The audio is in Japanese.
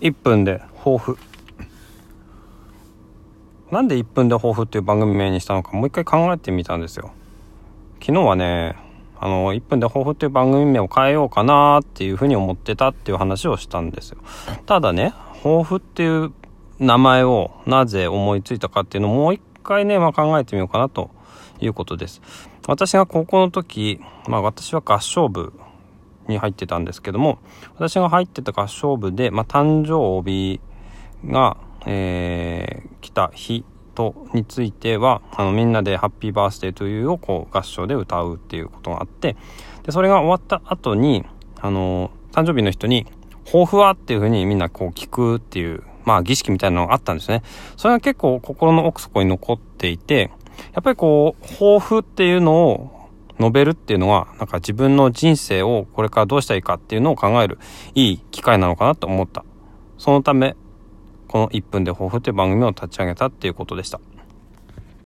1分で抱負なんで1分で抱負っていう番組名にしたのかもう一回考えてみたんですよ。昨日はねあの1分で抱負っていう番組名を変えようかなっていうふうに思ってたっていう話をしたんですよ。ただね抱負っていう名前をなぜ思いついたかっていうのをもう一回ね、まあ、考えてみようかなということです。私が高校の時、まあ、私は合唱部に入ってたんですけども私が入ってた合唱部で、まあ、誕生日が、えー、来た日とについてはあのみんなで「ハッピーバースデー」というをこう合唱で歌うっていうことがあってでそれが終わった後にあの誕生日の人に「抱負は?」っていうふうにみんなこう聞くっていうまあ儀式みたいなのがあったんですね。それが結構心の奥底に残っていてやっぱりこう抱負っていうのを述べるっていうのは、なんか自分の人生をこれからどうしたらいいかっていうのを考えるいい機会なのかなと思った。そのため、この1分で抱負という番組を立ち上げたっていうことでした。